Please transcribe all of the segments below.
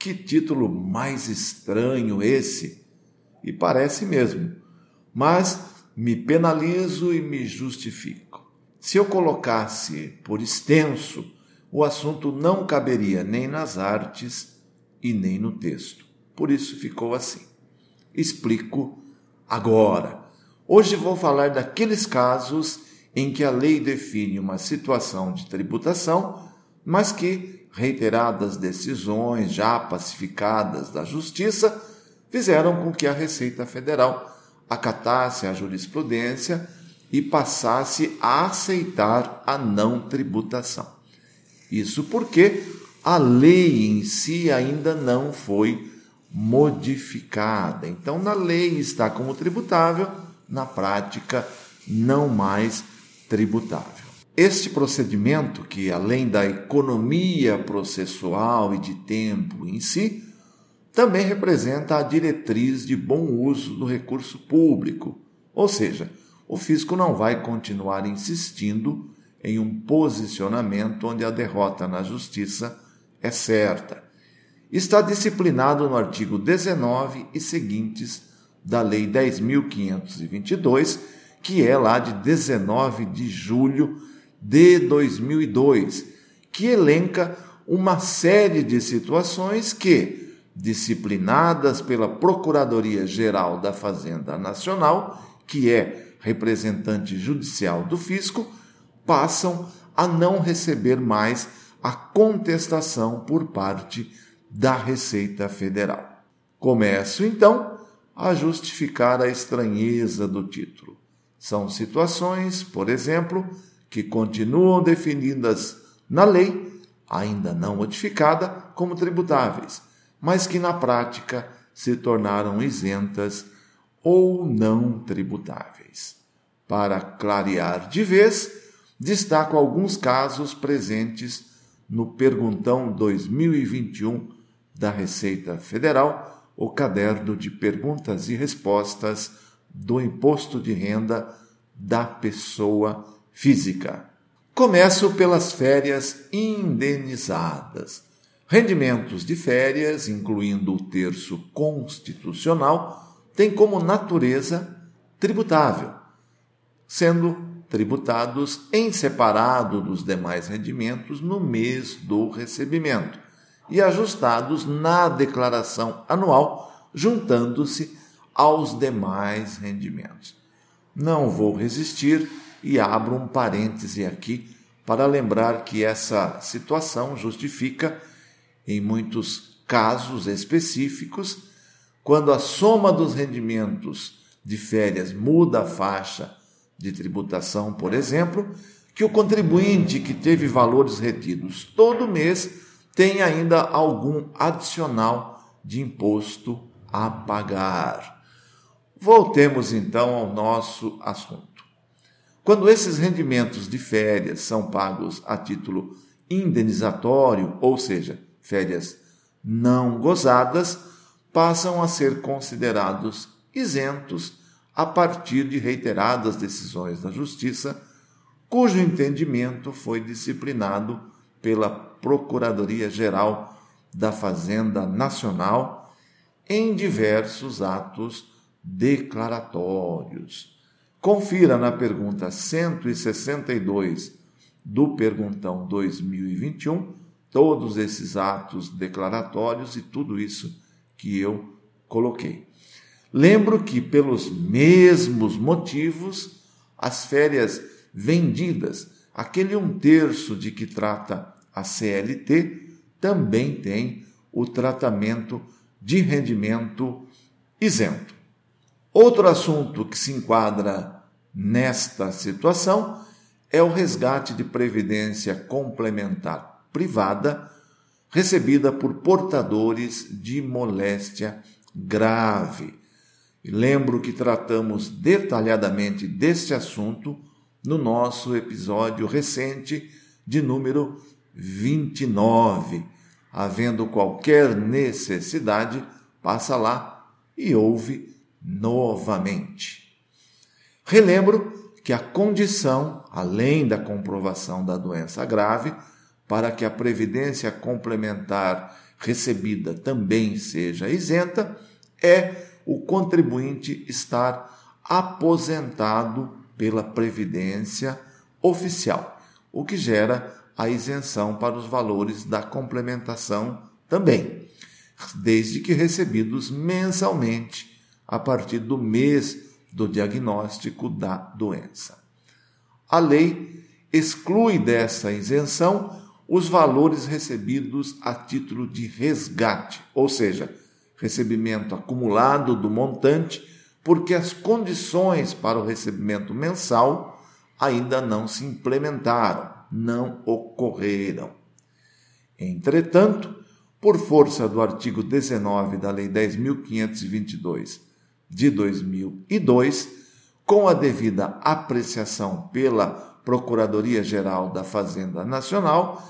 que título mais estranho esse! E parece mesmo. Mas me penalizo e me justifico. Se eu colocasse por extenso, o assunto não caberia nem nas artes e nem no texto. Por isso ficou assim. Explico agora. Hoje vou falar daqueles casos em que a lei define uma situação de tributação, mas que reiteradas decisões já pacificadas da Justiça fizeram com que a Receita Federal acatasse a jurisprudência e passasse a aceitar a não tributação. Isso porque a lei em si ainda não foi modificada. Então, na lei está como tributável, na prática, não mais tributável. Este procedimento, que além da economia processual e de tempo em si, também representa a diretriz de bom uso do recurso público, ou seja, o fisco não vai continuar insistindo em um posicionamento onde a derrota na justiça é certa. Está disciplinado no artigo 19 e seguintes da Lei 10.522, que é lá de 19 de julho de 2002, que elenca uma série de situações que, disciplinadas pela Procuradoria-Geral da Fazenda Nacional, que é representante judicial do fisco, passam a não receber mais a contestação por parte da Receita Federal. Começo então a justificar a estranheza do título. São situações, por exemplo, que continuam definidas na lei, ainda não modificada, como tributáveis, mas que na prática se tornaram isentas ou não tributáveis. Para clarear de vez, destaco alguns casos presentes no Perguntão 2021 da Receita Federal, o caderno de perguntas e respostas do imposto de renda da pessoa física. Começo pelas férias indenizadas. Rendimentos de férias, incluindo o terço constitucional, têm como natureza tributável, sendo tributados em separado dos demais rendimentos no mês do recebimento e ajustados na declaração anual, juntando-se aos demais rendimentos. Não vou resistir e abro um parêntese aqui para lembrar que essa situação justifica, em muitos casos específicos, quando a soma dos rendimentos de férias muda a faixa de tributação, por exemplo, que o contribuinte que teve valores retidos todo mês tem ainda algum adicional de imposto a pagar. Voltemos então ao nosso assunto. Quando esses rendimentos de férias são pagos a título indenizatório, ou seja, férias não gozadas, passam a ser considerados isentos a partir de reiteradas decisões da Justiça, cujo entendimento foi disciplinado pela Procuradoria-Geral da Fazenda Nacional em diversos atos declaratórios. Confira na pergunta 162 do Perguntão 2021 todos esses atos declaratórios e tudo isso que eu coloquei. Lembro que, pelos mesmos motivos, as férias vendidas, aquele um terço de que trata a CLT, também tem o tratamento de rendimento isento. Outro assunto que se enquadra nesta situação é o resgate de previdência complementar privada recebida por portadores de moléstia grave. Lembro que tratamos detalhadamente deste assunto no nosso episódio recente de número 29. Havendo qualquer necessidade, passa lá e ouve novamente. Relembro que a condição, além da comprovação da doença grave, para que a previdência complementar recebida também seja isenta, é o contribuinte estar aposentado pela previdência oficial, o que gera a isenção para os valores da complementação também, desde que recebidos mensalmente a partir do mês do diagnóstico da doença. A lei exclui dessa isenção os valores recebidos a título de resgate, ou seja, recebimento acumulado do montante, porque as condições para o recebimento mensal ainda não se implementaram, não ocorreram. Entretanto, por força do artigo 19 da Lei 10.522 de 2002, com a devida apreciação pela Procuradoria-Geral da Fazenda Nacional,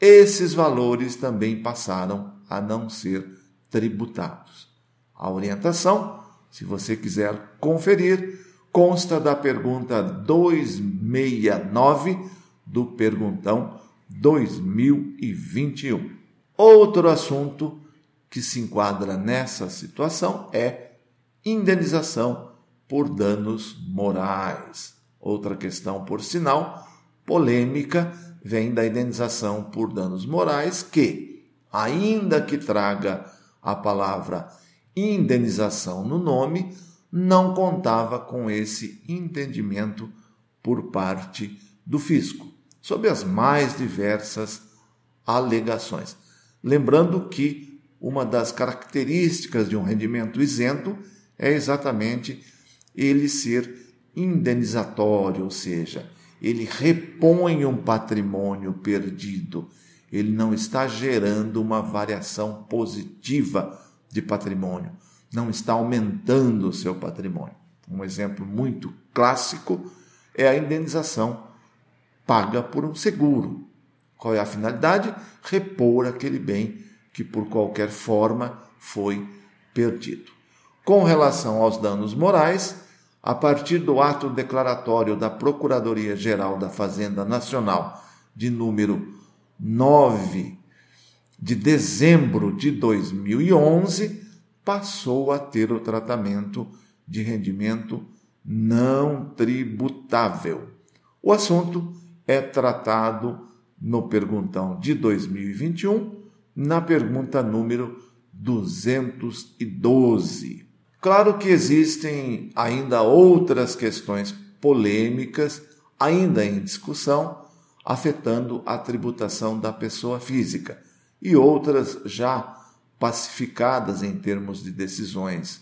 esses valores também passaram a não ser tributados. A orientação, se você quiser conferir, consta da pergunta 269 do Perguntão 2021. Outro assunto que se enquadra nessa situação é indenização por danos morais. Outra questão, por sinal, polêmica vem da indenização por danos morais, que, ainda que traga a palavra indenização no nome, não contava com esse entendimento por parte do fisco, sob as mais diversas alegações. Lembrando que uma das características de um rendimento isento é exatamente ele ser indenizatório, ou seja, ele repõe um patrimônio perdido, ele não está gerando uma variação positiva de patrimônio, não está aumentando o seu patrimônio. Um exemplo muito clássico é a indenização paga por um seguro. Qual é a finalidade? Repor aquele bem que por qualquer forma foi perdido. Com relação aos danos morais, a partir do ato declaratório da Procuradoria-Geral da Fazenda Nacional, de número 9 de dezembro de 2011, passou a ter o tratamento de rendimento não tributável. O assunto é tratado no perguntão de 2021, na pergunta número 212. Claro que existem ainda outras questões polêmicas, ainda em discussão, afetando a tributação da pessoa física e outras já pacificadas em termos de decisões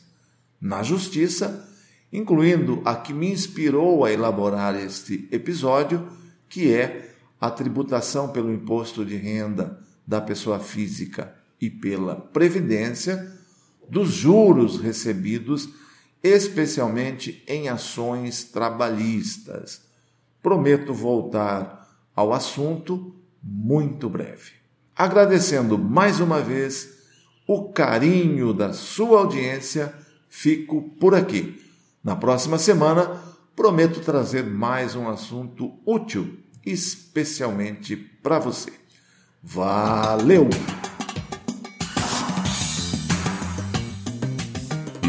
na Justiça, incluindo a que me inspirou a elaborar este episódio, que é a tributação pelo imposto de renda da pessoa física e pela Previdência dos juros recebidos, especialmente em ações trabalhistas. Prometo voltar ao assunto muito breve. Agradecendo mais uma vez o carinho da sua audiência, fico por aqui. Na próxima semana, prometo trazer mais um assunto útil, especialmente para você. Valeu!